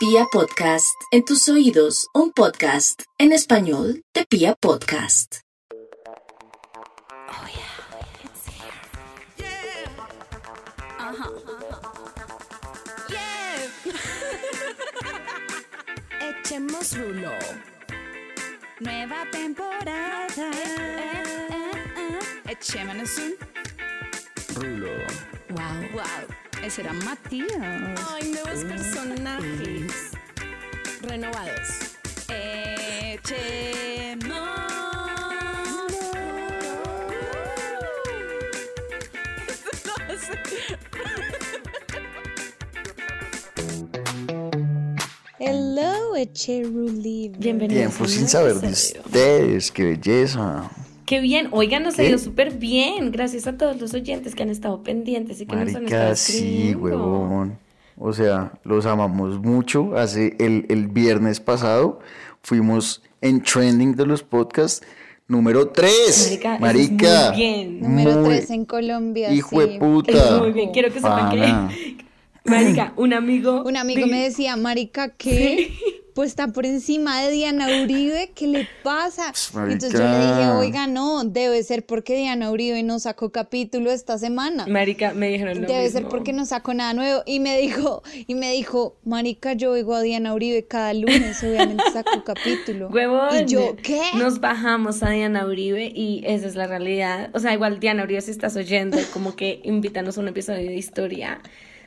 Pia Podcast, en tus oídos, un podcast en español de Pia Podcast. Oh yeah, it's here. Yeah. Ajá. Yeah. Echemos rulo. Nueva temporada. Eh, eh, eh, Echémonos un Rulo. Wow, wow. Ese era Matías. Ay, nuevos personajes. Renovados. Hello, Echeruli. Bienvenidos. Tiempo sin saber de ustedes, qué belleza. Qué bien. Oigan, nos ha ido súper bien. Gracias a todos los oyentes que han estado pendientes y que nos han estado Marica, sí, huevón. O sea, los amamos mucho. Hace el, el viernes pasado fuimos en trending de los podcasts número 3. Marica, muy bien. Número muy- 3 en Colombia. Hijo sí. de puta. Es muy bien. Quiero que sepan Pana. que, Marica, un amigo. Un amigo me decía, Marica, ¿qué? Pues está por encima de Diana Uribe, ¿qué le pasa? Pues, Entonces yo le dije, oiga, no, debe ser porque Diana Uribe no sacó capítulo esta semana. Marica, me dijeron lo Debe mismo. ser porque no sacó nada nuevo. Y me dijo, y me dijo, Marica, yo oigo a Diana Uribe cada lunes, obviamente sacó capítulo. Huevón. Y yo, ¿qué? Nos bajamos a Diana Uribe y esa es la realidad. O sea, igual Diana Uribe, si estás oyendo, como que invítanos a un episodio de historia.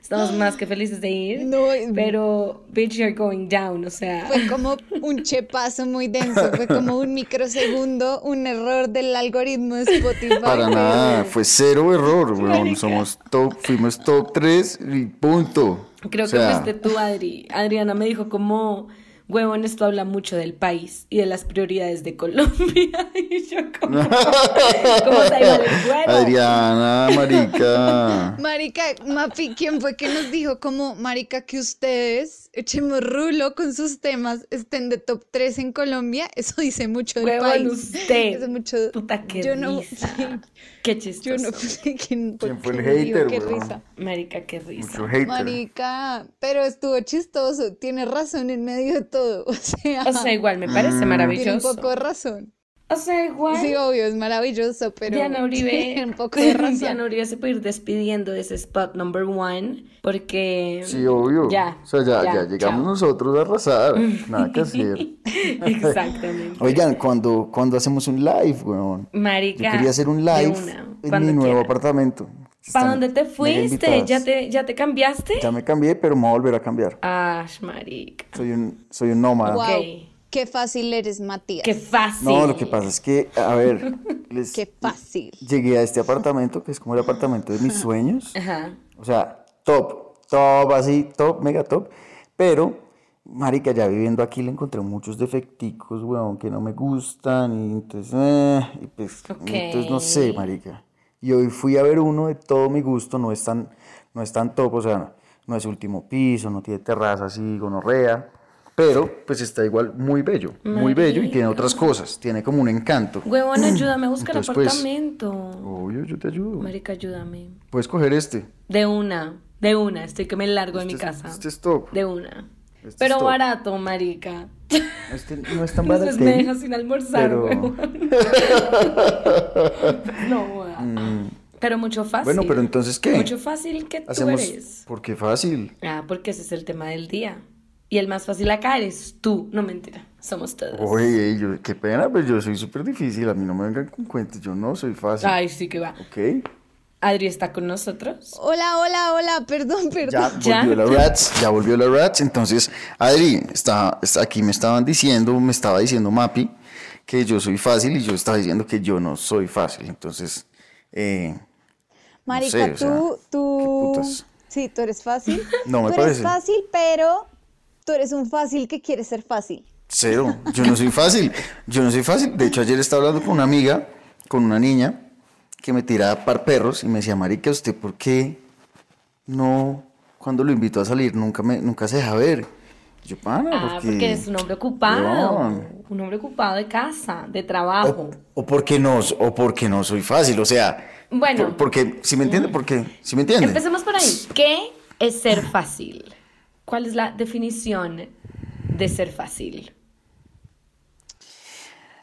Estamos más que felices de ir. No, Pero, bitch, you're going down. O sea, Fue como un chepazo muy denso, fue como un microsegundo, un error del algoritmo de Spotify. Para nada, fue cero error, weón. Somos top, fuimos top 3 y punto. creo O sea, que fuiste tú, Adri. Adriana me dijo como, huevón, esto habla mucho del país y de las prioridades de Colombia. Y yo como, como está igual el huevo. Adriana, marica. Marica, Mapi, ¿quién fue que nos dijo como, Marica, que ustedes, echemos rulo con sus temas, estén de top 3 en Colombia? Eso dice mucho del Huevón, país. usted. Eso mucho... Puta, qué yo no, risa. Qué yo chistoso. no sé quién, ¿Quién fue el hater, Qué risa. Marica, qué risa. Mucho hater. Marica, pero estuvo chistoso, tiene razón en medio de todo, o sea, O sea, igual me parece Mm. tiene un maravilloso. poco de razón. O sea, igual. Sí, obvio, es maravilloso, pero Diana Uribe, un poco de razón. Diana Uribe se puede ir despidiendo de ese spot number one porque Sí, obvio. Ya, O sea, ya, ya, ya, llegamos chao. nosotros a arrasar. Nada que hacer. exactamente. Oigan, cuando, cuando hacemos un live, weón. Yo Marica, quería hacer un live una, en cuando mi nuevo apartamento. ¿Para Están dónde te fuiste? ¿Ya te, ¿Ya te cambiaste? Ya me cambié, pero me voy a volver a cambiar. Ash, marica. Soy un, soy un nómada. Wow, Ok. Qué fácil eres, Matías. Qué fácil. No, lo que pasa es que, a ver, les Qué fácil. llegué a este apartamento, que es como el apartamento de mis sueños. Ajá. O sea, top, top, así, top, mega top. Pero, marica, ya viviendo aquí le encontré muchos defecticos, weón, que no me gustan. Y entonces, eh, y pues, Ok. entonces no sé, marica. Y hoy fui a ver uno de todo mi gusto, no es tan, no es tan top, o sea, no es último piso, no tiene terraza así, gonorrea. Pero, pues está igual muy bello, muy bello y tiene otras cosas, tiene como un encanto. Huevón, ayúdame a buscar Entonces, pues, apartamento. Obvio, yo te ayudo. Marica, ayúdame. Puedes coger este. De una, de una. Estoy que me largo de mi Este es- casa. Este es top. De una. Este Pero barato, marica. Este no es tan Entonces barato. me dejas sin almorzar, pero- huevón. no, huevón. Pero mucho fácil. Mm. Bueno, pero entonces, ¿qué? Mucho fácil que tú Hacemos. eres. Porque fácil. Ah, porque ese es el tema del día. Y el más fácil acá eres tú. No mentira. Somos todos. Oye, yo, qué pena, pero yo soy súper difícil. A mí no me vengan con cuentos. Yo no soy fácil. Ay, sí que va. ¿Ok? Adri está con nosotros. Hola, hola, hola, perdón, perdón. Ya. volvió la Rats. Ya volvió la Rats. Entonces, Adri, está, está- aquí me estaban diciendo, me estaba diciendo Mapi, que yo soy fácil y yo estaba diciendo que yo no soy fácil. Entonces, eh, Marica, sé, o sea, tú, tú, qué putas. sí, tú eres fácil. No me tú parece. eres fácil, pero tú eres un fácil que quiere ser fácil. Cero, yo no soy fácil, yo no soy fácil. De hecho, ayer estaba hablando con una amiga, con una niña, que me tiraba par perros y me decía, Marica, ¿usted por qué no, cuando lo invito a salir, nunca, me, nunca se deja ver? Yo, pana, Ah, porque... porque eres un hombre ocupado. Un hombre ocupado de casa, de trabajo. O, o porque no, o porque no soy fácil, o sea... Bueno. por- porque, si me entiende, porque, si me entiende. Empecemos por ahí. ¿Qué es ser fácil? ¿Cuál es la definición de ser fácil?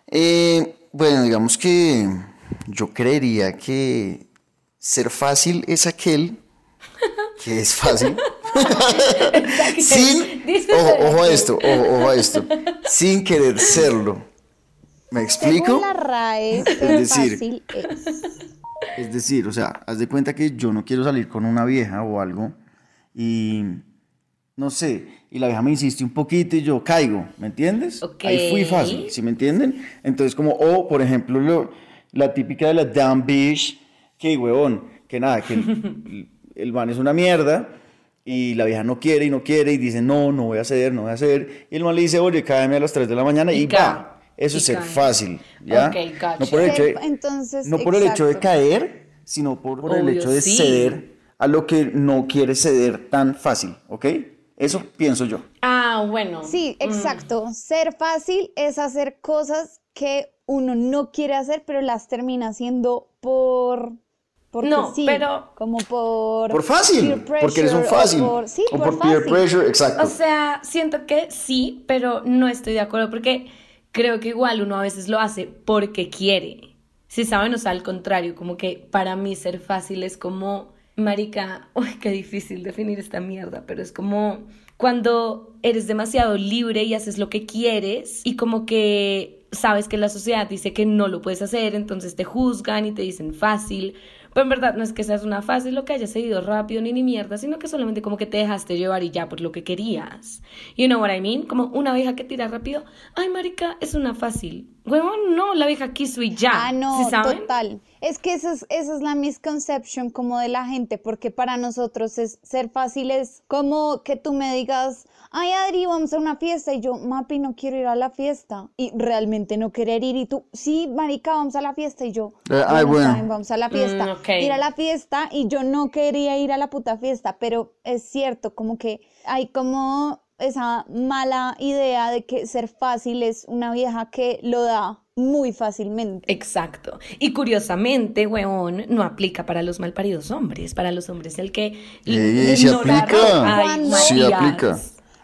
Eh, bueno, digamos que yo creería que ser fácil es aquel que es fácil. sin, ojo, ojo a esto, ojo, ojo a esto, sin querer serlo. ¿Me explico? Según la RAE, ser decir- fácil es. Es decir, o sea, haz de cuenta que yo no quiero salir con una vieja o algo y no sé, y la vieja me insiste un poquito y yo caigo, ¿me entiendes? Ok. Ahí fui fácil, ¿sí me entienden? Entonces como, o por ejemplo, lo- la típica de la damn bitch, que huevón, que nada, que el, el man es una mierda y la vieja no quiere y no quiere y dice, no, no voy a hacer, no voy a hacer, y el man le dice, oye, cáeme a las 3 de la mañana y, va. Eso Y es ser fácil, ¿ya? Ok, gotcha. No por el hecho de, entonces, no por el hecho de caer, sino por, por el hecho de sí. ceder a lo que no quiere ceder tan fácil, ¿ok? Eso pienso yo. Ah, bueno. Sí, exacto. Ser fácil es hacer cosas que uno no quiere hacer, pero las termina haciendo por. Porque No, sí, pero- Como por. Por fácil, peer porque eres un pressure o fácil. por- sí, o por, por, peer fácil. pressure, exacto. O sea, siento que sí, pero no estoy de acuerdo porque creo que igual uno a veces lo hace porque quiere. Si saben, o sea, al contrario, como que para mí ser fácil es como, marica, uy, qué difícil definir esta mierda, pero es como cuando eres demasiado libre y haces lo que quieres y como que sabes que la sociedad dice que no lo puedes hacer, entonces te juzgan y te dicen fácil. Pero en verdad no es que seas una fácil lo que hayas seguido rápido ni ni mierda, sino que solamente como que te dejaste llevar y ya por lo que querías. You know what I mean? Como una vieja que tira rápido. Ay, marica, es una fácil. Huevón, no, la vieja quiso y ya. Ah, no, ¿Sí saben? total. Es que esa es, esa es la misconception como de la gente, porque para nosotros es ser fácil es como que tú me digas, ay Adri, vamos a una fiesta, y yo, Mapi, no quiero ir a la fiesta, y realmente no querer ir, y tú, sí, marica, vamos a la fiesta, y yo, Eh, ay, bueno. vamos a la fiesta, Mm, ok. ir a la fiesta, y yo no quería ir a la puta fiesta, pero es cierto, como que hay como esa mala idea de que ser fácil es una vieja que lo da muy fácilmente. Exacto. Y curiosamente, weón, no aplica para los malparidos hombres. Para los hombres el que... Sí ignorar- aplica. Ay, Sí Matías. aplica.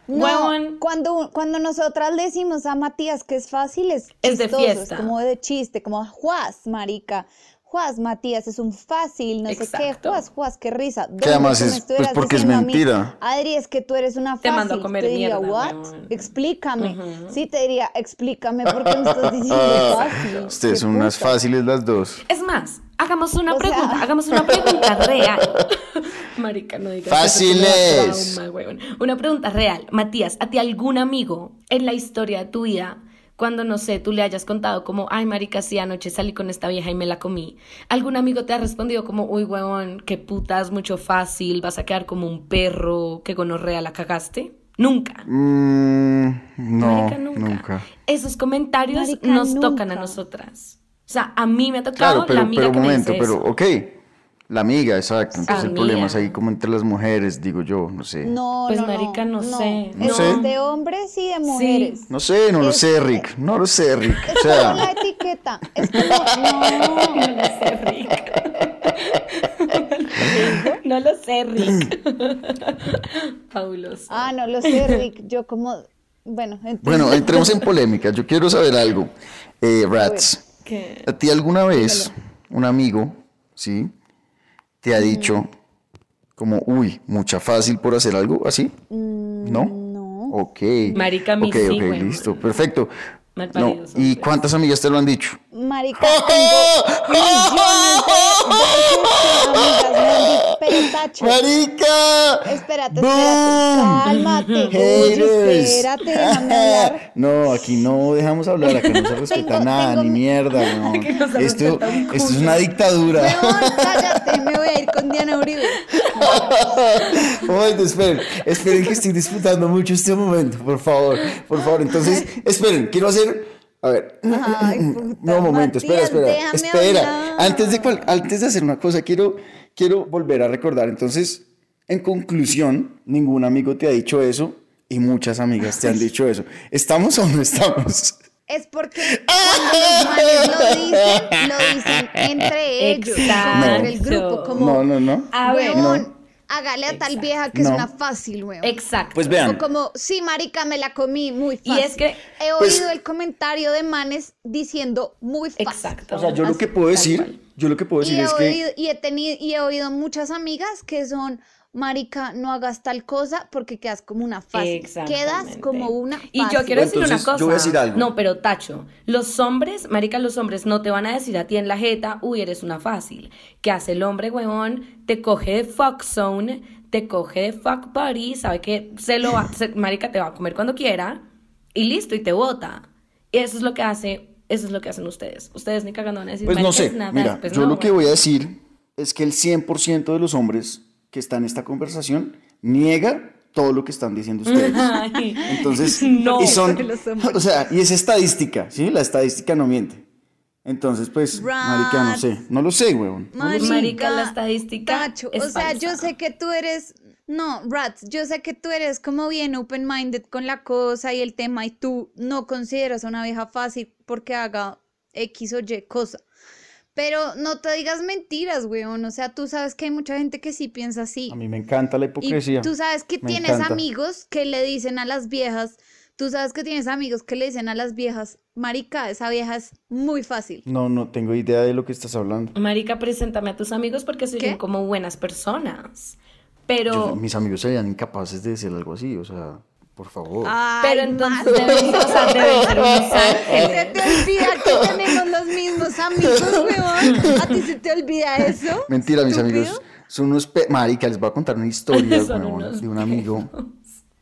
No, Huevón. cuando, cuando nosotras le decimos a Matías que es fácil, es Es de fiesta. es como de chiste, como Juaz, marica. Juaz, Matías, es un fácil, no sé qué. Juaz, Juaz, qué risa. Que además es, pues, porque es mentira. Adri, es que tú eres una Te fácil. mando a comer te diría, mierda, what? Explícame. Sí, te diría, explícame por qué me estás diciendo fácil. Ustedes Qué son unas puta. fáciles las dos. Es más, hagamos una O sea- pregunta, hagamos una pregunta real. Marica, no digas Fáciles. trauma. Una pregunta real. Matías, ¿a ti algún amigo en la historia de tu vida, cuando no sé, tú le hayas contado como, ay, marica, sí, anoche salí con esta vieja y me la comí? ¿Algún amigo te ha respondido como, uy, huevón, qué putas, mucho fácil, vas a quedar como un perro, que gonorrea la cagaste? Nunca. Mm, no, Marica, nunca. Esos comentarios Marica, nos tocan a nunca. nosotras. O sea, a mí me ha tocado Claro, pero, la amiga pero un que me momento, dice pero eso. ok. La amiga, exacto. Entonces el Amiga. problema es ahí como entre las mujeres, digo yo, no sé. No, Pues, no, no, marica, no sé. No Es sé. de hombres y de mujeres. No sé, no lo Es- sé, Rick. No lo sé, Rick. Es O como la sea, etiqueta. Es como, no. No lo sé, Rick. no lo sé, Rick. Fabuloso. Ah, no lo sé, Rick. Yo como, bueno, entonces- bueno, entremos en polémica. Yo quiero saber algo. Eh, Rats, ¿Qué? ¿a ti alguna vez un amigo, sí, te ha dicho como, uy, mucha fácil por hacer algo así? ¿No? no. Ok. Marica, mí Ok, sí, ok, güey. listo, perfecto. Mal No, paridos ¿Y cuántas amigas te lo han dicho? Marica, tengo millones de, de amigas ¡Marica! Espérate, espérate. Cálmate. Oye, espérate, déjame hablar. No, aquí no dejamos hablar, acá no se respeta Tengo- nada, tengo ni mi- mierda, no. Aquí no se Esto, respeta un esto es una dictadura. Weón, cállate, me voy a ir con Diana Uribe. Oye, esperen, esperen que estoy disfrutando mucho este momento, por favor, por favor. Entonces, esperen, quiero hacer, a ver, Ay, puta, no, un momento, espera, Matías, espera, déjame espera. hablar. Antes de, cual- antes de hacer una cosa, quiero, quiero volver a recordar. Entonces, en conclusión, ningún amigo te ha dicho eso y muchas amigas te han dicho eso. ¿Estamos o no estamos? Es porque cuando los lo dicen, lo dicen entre ellos, el grupo, como No, no, no. A ver, Huevón, hágale a tal vieja que No. es una fácil, weón. Exacto. Pues vean, O como, sí, marica, me la comí muy Y fácil. es que- He Pues- oído el comentario de manes diciendo muy fácil. Exacto. o sea, yo lo que puedo decir, yo lo que puedo Y decir he, es que y, he tenido, y he oído muchas amigas que son, marica, no hagas tal cosa porque quedas como una fácil. Quedas como una fácil. Y yo quiero decir una cosa. yo voy a decir algo. No, pero Tacho, los hombres, marica, los hombres no te van a decir a ti en la jeta, uy, eres una fácil. ¿Qué hace el hombre, huevón? Te coge de fuck zone, te coge de fuck buddy, sabe que se lo va, se- marica te va a comer cuando quiera y listo, y te bota. Y eso es lo que hace, eso es lo que hacen ustedes. Ustedes ni cagando van a decir, Pues no "Marica, sé, es nada", mira, pues yo no, lo que voy a decir es que el 100% de los hombres que están en esta conversación niega todo lo que están diciendo ustedes. Ay, Entonces, no. y son, o sea, y es estadística, ¿sí? La estadística no miente. Entonces, pues, marica, no sé, no lo sé, weón. No lo sé. Marica, la estadística Tacho, es o sea, yo sé que tú eres, no, Rats, yo sé que tú eres como bien open-minded con la cosa y el tema y tú no consideras a una vieja fácil porque haga X o Y cosa. Pero no te digas mentiras, weón. O sea, tú sabes que hay mucha gente que sí piensa así. A mí me encanta la Y hipocresía. tú sabes que Me tienes encanta. amigos que le dicen a las viejas, tú sabes que tienes amigos que le dicen a las viejas, marica, esa vieja es muy fácil. No, no tengo idea de lo que estás hablando. Marica, preséntame a tus amigos porque se ven como buenas personas. Pero, Yo- mis amigos serían incapaces de decir algo así, o sea, por favor. Ay, pero entonces deben, o sea, deben ser unos Se te olvida que tenemos los mismos amigos, weón. ¿A ti se te olvida eso? Mentira, mis ¿Estúpido? amigos. Son unos... pe- Marica, les voy a contar una historia, weón, de un amigo.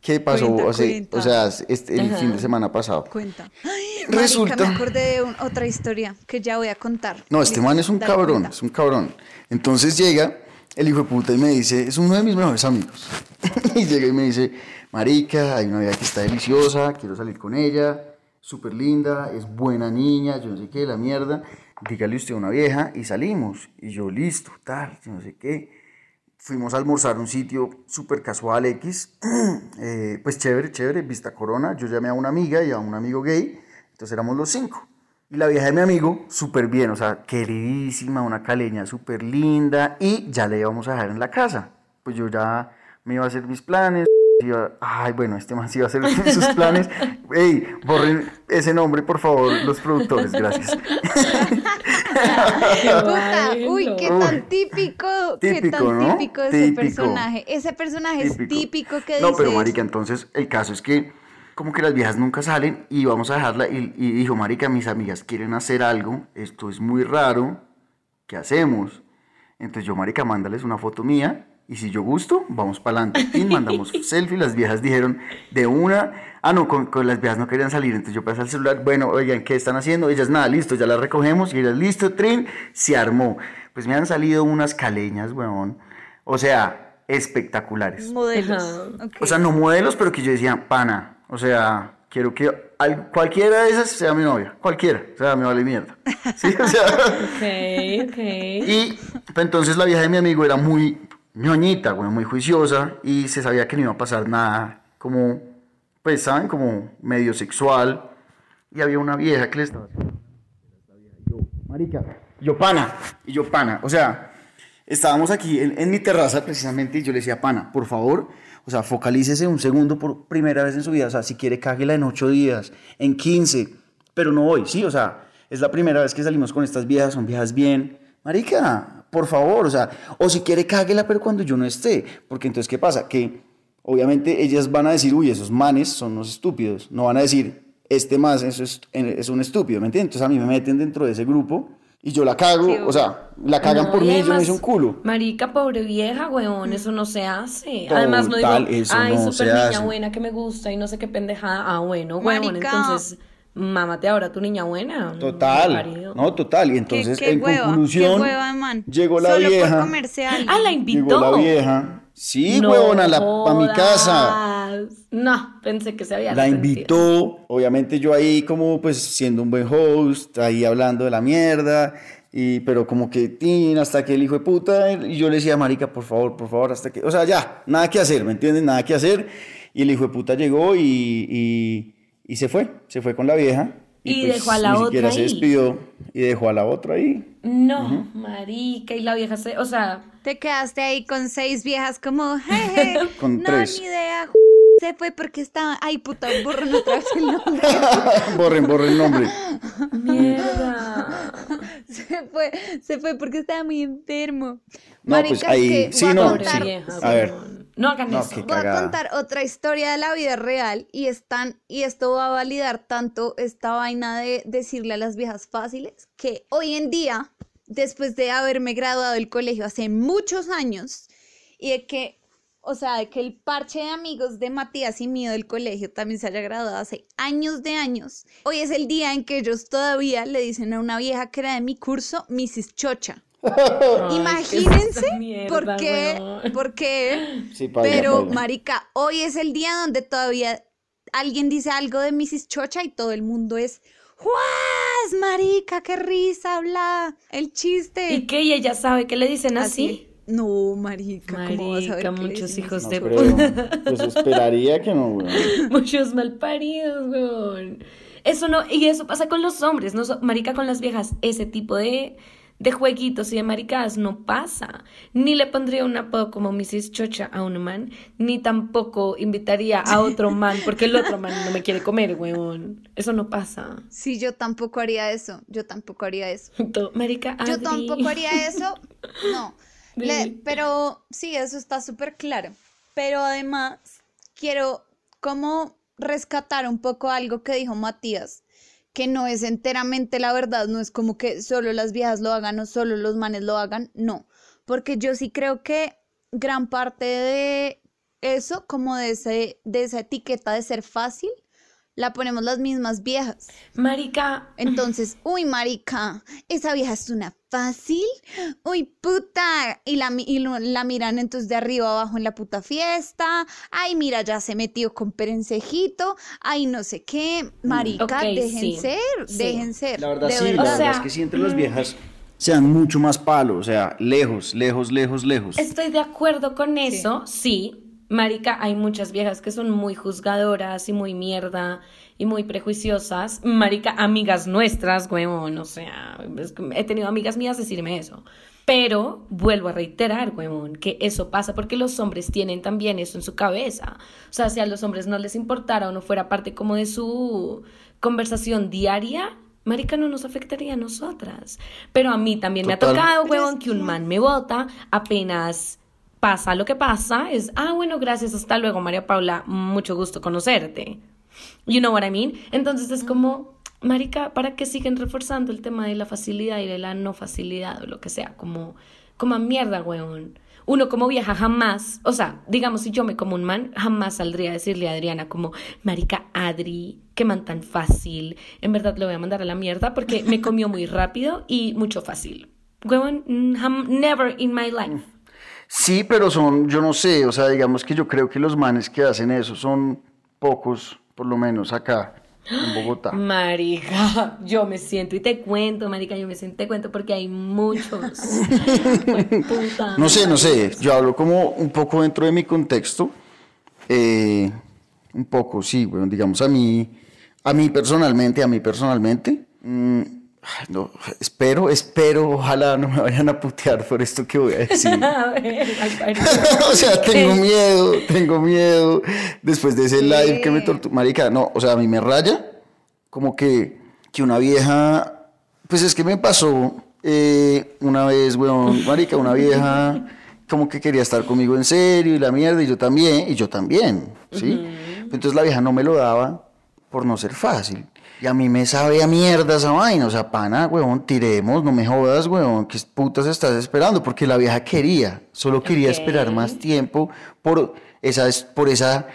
¿Qué pasó? Cuenta, o sea, cuenta. o sea, este, el Ajá. fin de semana pasado. Cuenta. Ay, Resulta- Marica, me acordé de un- otra historia que ya voy a contar. No, este man es un cabrón, cuenta. es un cabrón. Entonces llega el hijo de puta y me dice, es uno de mis mejores amigos. y llega y me dice, marica, hay una vida que está deliciosa, quiero salir con ella, súper linda, es buena niña, yo no sé qué, la mierda. Dígale usted a una vieja y salimos. Y yo, listo, tal, yo no sé qué. Fuimos a almorzar a un sitio súper casual X, eh, pues chévere, chévere, vista corona. Yo llamé a una amiga y a un amigo gay, entonces éramos los cinco. Y la vieja de mi amigo, súper bien, o sea, queridísima, una caleña súper linda, y ya le íbamos a dejar en la casa. Pues yo ya me iba a hacer mis planes, iba- ay, bueno, este man sí iba a hacer sus planes. Ey, borren ese nombre, por favor, los productores, gracias. Puta, uy, qué tan típico, qué tan ¿no? típico ese Típico. personaje. Ese personaje es típico que No, dice pero eso. marica, entonces el caso es que como que las viejas nunca salen y vamos a dejarla y, y dijo, marica, mis amigas quieren hacer algo, esto es muy raro, ¿qué hacemos? Entonces yo, marica, mándales una foto mía y si yo gusto, vamos para adelante. Y mandamos selfie, las viejas dijeron de una, ah, no, con, con las viejas no querían salir, entonces yo pasé al celular, bueno, oigan, ¿qué están haciendo? Ellas, nada, listo, ya las recogemos y ellas, listo, trin, se armó. Pues me han salido unas caleñas, weón, o sea, espectaculares. modelos. Ajá. ok. O sea, no modelos, pero que yo decía, pana. O sea, quiero que al- cualquiera de esas sea mi novia. Cualquiera. O sea, me vale mierda. Sí, o sea. Ok, ok. y pues, entonces la vieja de mi amigo era muy ñoñita, güey, muy juiciosa. Y se sabía que no iba a pasar nada como, pues, ¿saben? Como medio sexual. Y había una vieja que le estaba. Yo, marica, yo pana. Y yo pana. O sea, estábamos aquí en, en mi terraza precisamente y yo le decía, pana, por favor, o sea, focalícese un segundo por primera vez en su vida. O sea, si quiere, cáguela en ocho días, en 15, pero no hoy, ¿sí? O sea, es la primera vez que salimos con estas viejas, son viejas bien. Marica, por favor, o sea, o si quiere, cáguela, pero cuando yo no esté. Porque entonces, ¿qué pasa? Que obviamente ellas van a decir, uy, esos manes son unos estúpidos. No van a decir, este más es, es un estúpido, ¿me entiendes? Entonces a mí me meten dentro de ese grupo y yo la cago, o sea, la cagan No, por mí y yo además, hice un culo. Marica, pobre vieja, weón, eso no se hace. Total, además no digo, eso ay, no súper se niña hace". buena que me gusta y no sé qué pendejada. Ah, bueno, weón, Marica. entonces, mámate ahora tu niña buena. Total, no, total. Y entonces, qué en hueva, conclusión, hueva, man. llegó la Solo vieja. por comerse a alguien. Ah, la invitó. Llegó la vieja. Sí, No huevona, la, a mi casa. No, pensé que se había La invitó, obviamente yo ahí como pues siendo un buen host, ahí hablando de la mierda, y, pero como que tin, hasta que el hijo de puta, y yo le decía, marica, por favor, por favor, hasta que, o sea, ya, nada que hacer, ¿me entienden? Nada que hacer, y el hijo de puta llegó y, y, y se fue, se fue con la vieja, Y pues dejó a la ni otra siquiera se ahí. despidió y dejó a la otra ahí. No, marica, y la vieja se, o sea, Te quedaste ahí con seis viejas como, jeje, Con no, tres. ni idea, se fue porque estaba, ay puta, borren otra vez el nombre. borren, borren el nombre. mierda. Se fue, se fue porque estaba muy enfermo. No, pues Marica, es que sí, no, contar- sí. A ver. No hagan No, eso. Voy a contar otra historia de la vida real y están y esto va a validar tanto esta vaina de decirle a las viejas fáciles que hoy en día, después de haberme graduado del colegio hace muchos años y de que, o sea, de que el parche de amigos de Matías y mío del colegio también se haya graduado hace años de años, hoy es el día en que ellos todavía le dicen a una vieja que era de mi curso, Mrs. Chocha. Ay, Imagínense qué por qué, por qué Sí, pero, marica, hoy es el día donde todavía alguien dice algo de Mrs. Chocha y todo el mundo es ¡Juaz, marica, qué risa, bla! El chiste. ¿Y qué? ¿Y ella sabe que le dicen así? No, marica, ¿cómo vas a ver Marica, muchos hijos No de. Pues esperaría que no, weón. Muchos malparidos, weón. Eso no, y eso pasa con los hombres, no so- marica con las viejas, ese tipo de, de jueguitos y de maricadas no pasa. Ni le pondría un apodo como Mrs. Chocha a un man, ni tampoco invitaría a otro man, porque el otro man no me quiere comer, weón. Eso no pasa. Sí, yo tampoco haría eso. Yo tampoco haría eso. Marica, Yo tampoco haría eso. No. Le- pero sí, eso está súper claro. Pero además, quiero como rescatar un poco algo que dijo Matías, que no es enteramente la verdad, no es como que solo las viejas lo hagan o solo los manes lo hagan, no. Porque yo sí creo que gran parte de eso, como de, ese, de esa etiqueta de ser fácil, la ponemos las mismas viejas. Marica, Entonces, uy, marica, esa vieja es una fácil. Uy, puta. Y la, y lo- la miran entonces de arriba abajo en la puta fiesta. Ay, mira, ya se metió con perencejito. Ay, no sé qué. Marica, Ok, dejen sí, ser, sí. dejen ser. La verdad de sí, verdad. la O verdad sea, es que si entre las viejas sean mucho más palos, o sea, lejos, lejos, lejos, lejos. Estoy de acuerdo con eso, sí. Marica, hay muchas viejas que son muy juzgadoras y muy mierda y muy prejuiciosas. Marica, amigas nuestras, huevón, o sea, es que he tenido amigas mías decirme eso. Pero vuelvo a reiterar, huevón, que eso pasa porque los hombres tienen también eso en su cabeza. O sea, si a los hombres no les importara o no fuera parte como de su conversación diaria, Marica, no nos afectaría a nosotras. Pero a mí también me ha tocado, huevón, que un man me vota apenas pasa lo que pasa, es, ah, bueno, gracias, hasta luego, María Paula, mucho gusto conocerte. You know what I mean? Entonces es como, marica, ¿para qué siguen reforzando el tema de la facilidad y de la no facilidad o lo que sea? Como, como a mierda, weón. Uno como vieja jamás, o sea, digamos, si yo me como un man, jamás saldría a decirle a Adriana como, marica, Adri, qué man tan fácil. En verdad le voy a mandar a la mierda porque me comió muy rápido y mucho fácil. Weón, mm, never in my life. Sí, pero son, yo no sé, o sea, digamos que yo creo que los manes que hacen eso son pocos, por lo menos acá en Bogotá. Marica, yo me siento y te cuento, marica, yo me siento y te cuento porque hay muchos. Puta No sé, no sé, yo hablo como un poco dentro de mi contexto, eh, un poco, sí, bueno, digamos a mí, a mí personalmente, a mí personalmente, mm, no, espero, espero, ojalá no me vayan a putear por esto que voy a decir. O sea, tengo miedo, tengo miedo. Después de ese live que me torturó. Marica, no, o sea, a mí me raya como que, que una vieja. Pues es que me pasó eh, una vez, weón, Marica, una vieja como que quería estar conmigo en serio y la mierda, y yo también, y yo también, ¿sí? Entonces la vieja no me lo daba por no ser fácil. Y a mí me sabe a mierda esa vaina. O sea, pana, weón, tiremos, no me jodas, weón. ¿Qué putas estás esperando? Porque la vieja quería, solo quería esperar más tiempo por esa, por esa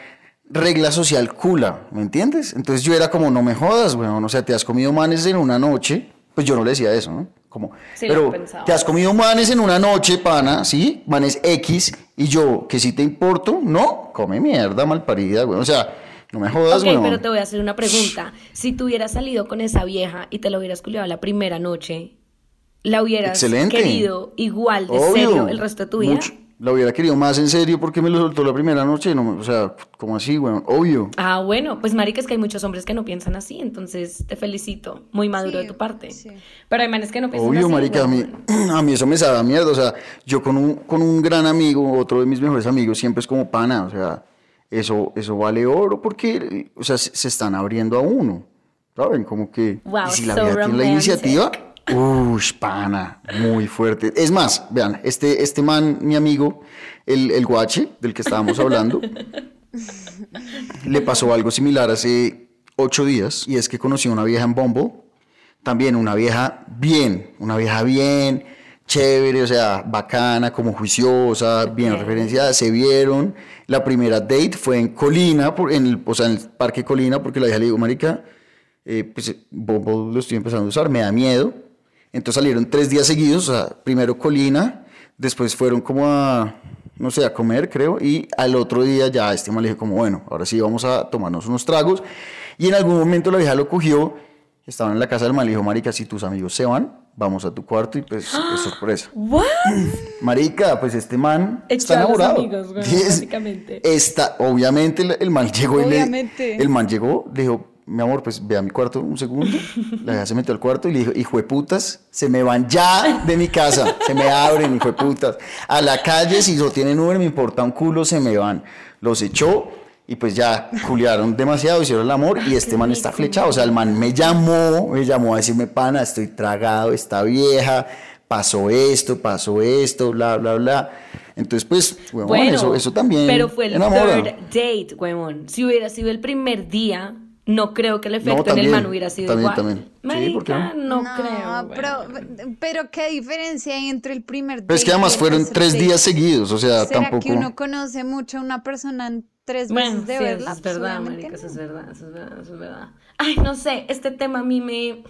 regla social cula, ¿me entiendes? Entonces yo era como, no me jodas, weón. O sea, te has comido manes en una noche. Pues yo no le decía eso, ¿no? Como, Sí, pero te has comido manes en una noche, pana, ¿sí? Manes X. Y yo, que si te importo, no, come mierda, malparida, weón. O sea, no me jodas, Ok, weón. pero te voy a hacer una pregunta. Si tú hubieras salido con esa vieja y te la hubieras culiado la primera noche, ¿la hubieras Excelente. querido igual de Obvio. serio el resto de tu vida? Mucho- la hubiera querido más en serio porque me lo soltó la primera noche. No, o sea, como así, weón, obvio. Ah, bueno, pues marica, es que hay muchos hombres que no piensan así, entonces te felicito, muy maduro de tu parte. sí. Pero hay manes que no piensan Obvio, así. marica, a mí, a mí eso me sabe a mierda. O sea, yo con un, con un gran amigo, otro de mis mejores amigos, siempre es como pana. O sea, eso, eso vale oro porque, o sea, se, se están abriendo a uno. ¿Saben? Como que. Wow, y si la so vida tiene la iniciativa. Ush, pana, muy fuerte. Es más, vean, este, este man, mi amigo, el, el guache, del que estábamos hablando, le pasó algo similar hace ocho días y es que conoció a una vieja en Bumble, también una vieja bien, una vieja bien, chévere, o sea, bacana, como juiciosa, bien referenciada, se vieron, la primera date fue en Colina, por, en el, o sea, en el parque Colina, porque la vieja le digo, marica, eh, pues eh, Bumble lo estoy empezando a usar, me da miedo, entonces salieron tres días seguidos, o sea, primero Colina, después fueron como a, no sé, a comer, creo, y al otro día ya este man le dije como, bueno, ahora sí vamos a tomarnos unos tragos, y en algún momento la vieja lo cogió, estaban en la casa del man, le dijo, marica, si tus amigos se van, vamos a tu cuarto y pues es sorpresa. ¿What? Marica, pues este man Echó está enamorado. amigos, Y es- básicamente. Está, obviamente el, el man llegó y Obviamente. le, el man llegó, le dijo, mi amor, pues ve a mi cuarto un segundo. La se metió al cuarto y le dijo, hijo de putas, se me van ya de mi casa, se me abren, hijo de putas. A la calle, si no tienen Uber, me importa un culo, se me van. Los echó y pues ya culiaron demasiado, hicieron el amor y este man está flechado. O sea, el man me llamó, me llamó a decirme, pana, estoy tragado, esta vieja, pasó esto, pasó esto, bla, bla, bla. Entonces, pues, huevón, Bueno, eso, eso también Pero fue el enamora. third date, huevón. Si hubiera sido el primer día, no creo que el efecto en el man hubiera sido también, igual. también. Sí, ¿por qué Marica, no? no, creo. pero, qué diferencia hay entre el primer Pero es que además fueron tres date? días seguidos, o sea, ¿Será tampoco... que uno conoce mucho a una persona en tres Bueno, meses de sí, verla? eso es verdad, marica, eso es verdad, eso es verdad, eso es verdad. Ay, no sé, este tema a mí me,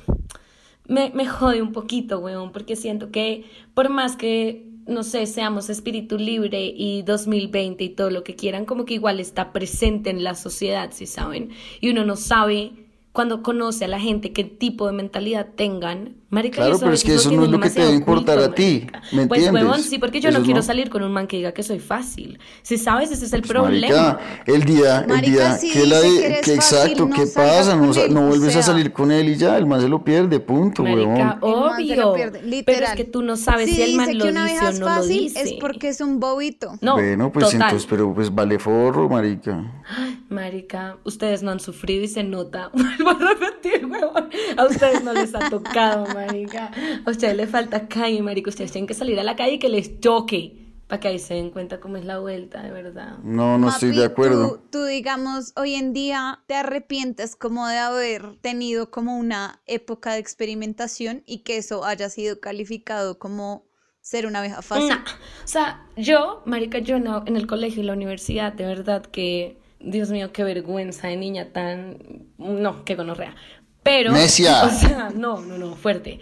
me, me jode un poquito, weón, porque siento que por más que, no sé, seamos espíritu libre y 2020 y todo lo que quieran, como que igual está presente en la sociedad, si saben, y uno no sabe cuando conoce a la gente qué tipo de mentalidad tengan. Marica, Claro, pero es que eso no es lo que te debe importar a ti. ¿me Pues, entiendes? huevón, sí, porque yo no quiero no- salir con un man que diga que soy fácil. Si sabes, ese es el Pues, problema. marica, el día, el Marica, día que la de- que que exacto, no ¿qué pasa? No, con sa- él, no o vuelves a salir con él y ya, el man se lo pierde, punto, Marica, huevón. El man se lo obvio. pierde, Pero es que tú no sabes si, Si el man dice lo que una dice vieja o es no lo fácil dice. es porque es un bobito. No, bueno, pues total. entonces, pero pues vale forro, marica. Ay, marica, ustedes no han sufrido y se nota. Vuelvo a repetir, huevón. A ustedes no les ha tocado, marica. A ustedes les falta calle, marica. Ustedes tienen que salir a la calle y que les choque. Para que ahí se den cuenta cómo es la vuelta, de verdad. No, no estoy Mapi, de acuerdo. Tú, tú, digamos, hoy en día te arrepientes como de haber tenido como una época de experimentación y que eso haya sido calificado como ser una vieja fácil. Nah. O sea, yo, marica, yo no, en el colegio y la universidad, de verdad que, Dios mío, qué vergüenza de niña tan, no, qué gonorrea. Pero, Necia. o sea, no, no, no, fuerte.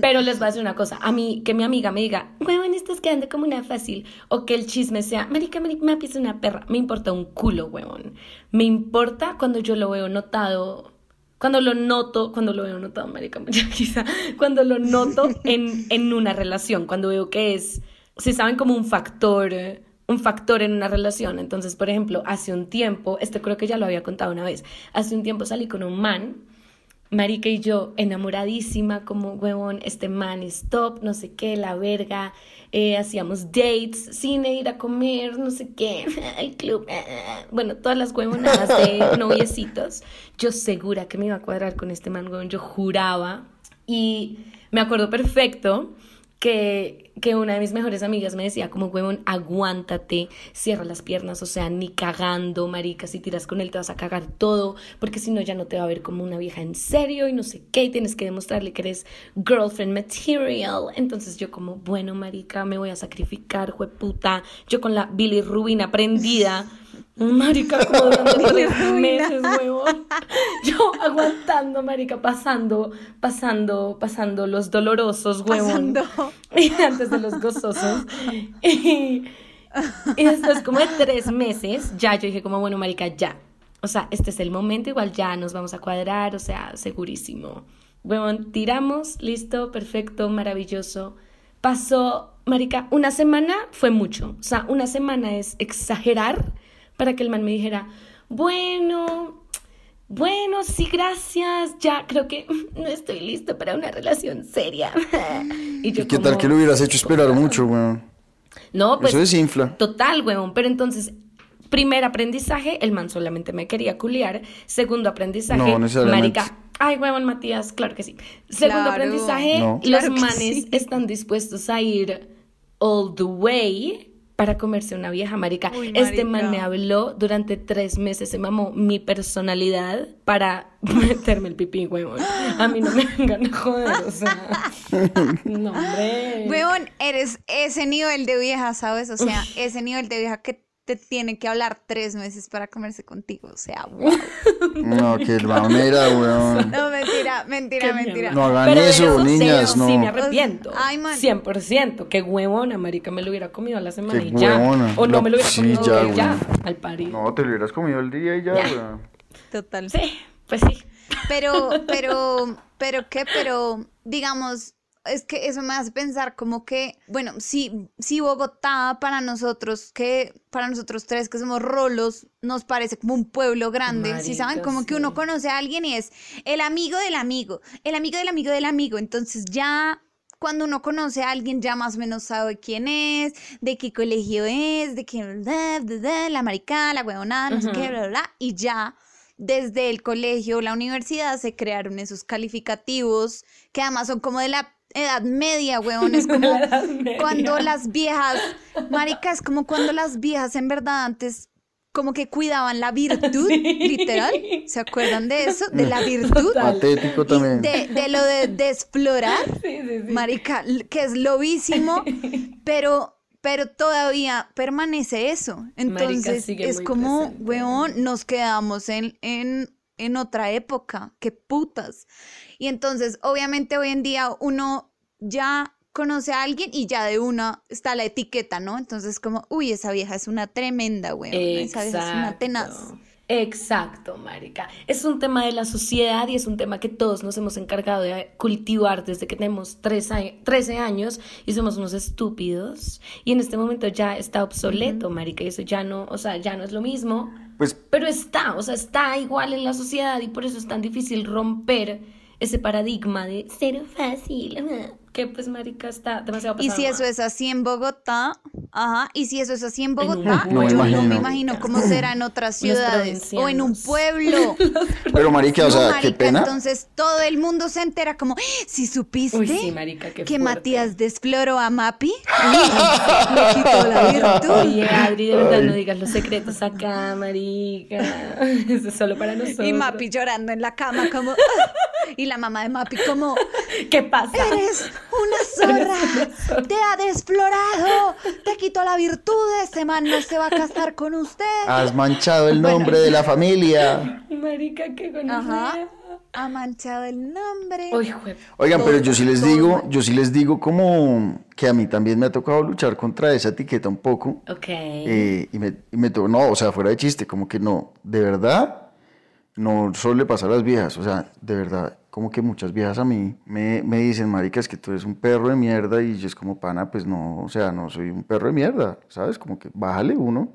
Pero les voy a decir una cosa, a mí, que mi amiga me diga, huevón, estás quedando como una fácil, o que el chisme sea, marica, marica, Mapi es una perra, me importa un culo, huevón. Me importa cuando yo lo veo notado cuando lo noto, cuando lo veo notado, marica, quizá, cuando lo noto en, en una relación, cuando veo que es, si saben, como un factor, un factor en una relación. Entonces, por ejemplo, hace un tiempo, este creo que ya lo había contado una vez, hace un tiempo salí con un man, Marica y yo enamoradísima, como huevón, este man es top, no sé qué, la verga, eh, hacíamos dates, cine, ir a comer, no sé qué, el club, eh, eh, bueno, todas las huevonadas de noviecitos. Yo segura que me iba a cuadrar con este man, huevón, yo juraba. Y me acuerdo perfecto que, que una de mis mejores amigas me decía como, huevón, aguántate, cierra las piernas, o sea, ni cagando, marica, si tiras con él te vas a cagar todo, porque si no ya no te va a ver como una vieja en serio y no sé qué, y tienes que demostrarle que eres girlfriend material. Entonces yo como, bueno, marica, me voy a sacrificar, jueputa, yo con la Billy Rubina prendida. Marica, como durante tres meses, huevón. Yo aguantando, marica, pasando, pasando, pasando los dolorosos, huevón. Pasando. Y antes de los gozosos. Y, y después como de tres meses, ya yo dije como, bueno, marica, ya. O sea, este es el momento, igual ya nos vamos a cuadrar, o sea, segurísimo. Huevón, tiramos, listo, perfecto, maravilloso. Pasó marica, una semana fue mucho. O sea, una semana es exagerar para que el man me dijera, bueno, bueno, sí, gracias. Ya creo que no estoy listo para una relación seria. y yo ¿Y qué tal que lo hubieras hecho esperar mucho, weón? No, pues Eso desinfla. Total, huevón. Pero entonces, primer aprendizaje, el man solamente me quería culiar. Segundo aprendizaje, No, marica. Ay, huevón, Matías, claro que sí. Segundo Claro. aprendizaje, No. los Claro manes sí. están dispuestos a ir all the way para comerse una vieja marica. Uy, Este man me habló durante tres meses, se mamó mi personalidad para meterme el pipí, huevón. A mí no me vengan a joder, o sea. No, hombre. Weón, eres ese nivel de vieja, ¿sabes? O sea, ese nivel de vieja que te tiene que hablar tres meses para comerse contigo. O sea, wow. No, qué mamera, weón. No, mentira, mentira, Qué mentira. No hagan Pero de eso, niñas, sí, no. Sí, me arrepiento. Ay, man. 100%. Qué huevona, marica, me lo hubiera comido a la semana Qué y ya. huevona. O no No, me lo hubiera sí, comido ya, y ya, al parir. No, te lo hubieras comido el día y ya, Ya. weón. Total. Sí, pues sí. Pero, pero, pero qué, pero, digamos, es que eso me hace pensar como que, bueno, sí, sí Bogotá para nosotros, que para nosotros tres que somos rolos, nos parece como un pueblo grande, ¿sí Marica, saben? Como que sí. uno conoce a alguien y es el amigo del amigo, el amigo del amigo del amigo, entonces ya... Cuando uno conoce a alguien ya más o menos sabe quién es, de qué colegio es, de qué, bla, bla, bla, la maricada, la huevonada, no sé qué, bla, bla, bla, y ya desde el colegio o la universidad se crearon esos calificativos que además son como de la edad media, weón. Es como cuando las viejas, marica, es como cuando las viejas en verdad antes como que cuidaban la virtud, literal. ¿Se acuerdan de eso? De la virtud. Patético también. de, de lo de, de explorar, Sí, sí, sí. marica, que es lobísimo, pero, pero todavía permanece eso. Entonces es como, presente. weón, nos quedamos en, en, en otra época, qué putas. Y entonces, obviamente hoy en día uno ya conoce a alguien y ya de una está la etiqueta, ¿no? Entonces como, uy, esa vieja es una tremenda, weón. Esa vieja es una tenaz. Exacto, marica. Es un tema de la sociedad y es un tema que todos nos hemos encargado de cultivar desde que tenemos 13, 13 años y somos unos estúpidos. Y en este momento ya está obsoleto, marica, y eso ya no, o sea, ya no es lo mismo. Pues Pero está, o sea, está igual en la sociedad y por eso es tan difícil romper ese paradigma de cero fácil. Que pues, marica, está demasiado Y pasado si de eso es así en Bogotá, ajá, y si eso es así en Bogotá, pueblo. No me yo no me imagino. cómo será en otras ciudades o en un pueblo. Pero marica, o No, sea, qué pena. entonces todo el mundo se entera como, si supiste Uy, sí, marica, qué que fuerte. Matías desfloró a Mapi, le quitó la virtud. Oye, Adri, de verdad no digas los secretos acá, marica. Eso es solo para nosotros. Y Mapi llorando en la cama como, y la mamá de Mapi como, ¿Qué pasa? Eres una zorra, te ha desflorado, te quitó la virtud, este man no se va a casar con usted. Has manchado el nombre de la familia. Marica, qué Ajá, gonorrea. ha manchado el nombre. Oigan, pero yo sí les Todo digo, yo sí les digo como que a mí también me ha tocado luchar contra esa etiqueta un poco. Ok. Eh, y me, y me tocó, no, o sea, fuera de chiste, como que no, de verdad, no solo le pasa a las viejas, o sea, de verdad, como que muchas viejas a mí me, me dicen, marica, es que tú eres un perro de mierda, y yo es como, pana, pues no, o sea, no soy un perro de mierda, ¿sabes? Como que bájale uno,